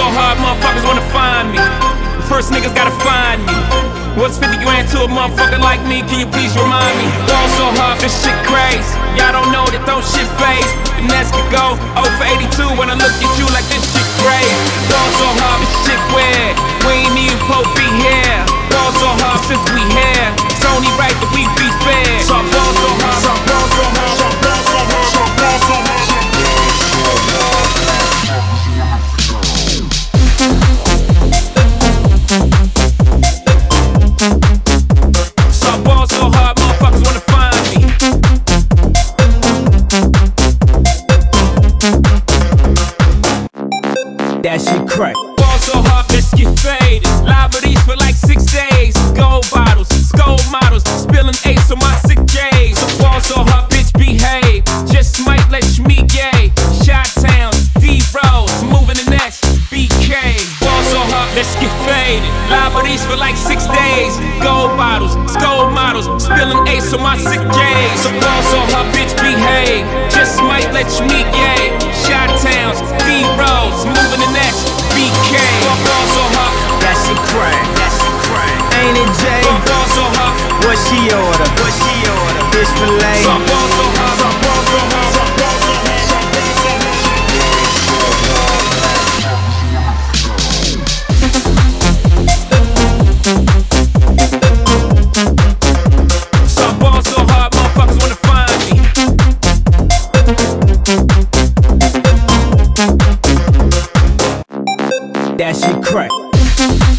So hard, motherfuckers wanna find me. First niggas gotta find me. What's 50 grand to a motherfucker like me? Can you please remind me? Ball so hard, this shit crazy. Y'all don't know that throw shit phase. Finesse could go 0 for 82 when I look at you like this shit crazy. Ball so hard, this shit weird. That shit crack. Ball so hard, get faded. Liberties for like six days. Gold bottles, skull models, spilling ace on my sick days. So ball so hard, bitch, behave. Just might let you meet gay. Shot Town, D Rose, moving the next BK. Ball so hard, get faded. Liberties for like six days. Gold bottles, skull models, spilling ace on my sick days. So ball so hard, bitch, behave. Just might let you meet gay. Towns, D Rose, moving the next BK. Ball so hard, That shit crack. that shit crack. Ain't it Jay? Ball so hard, What she order? What she order? Fish fillet. ball so hard, ball so hard. that she crack.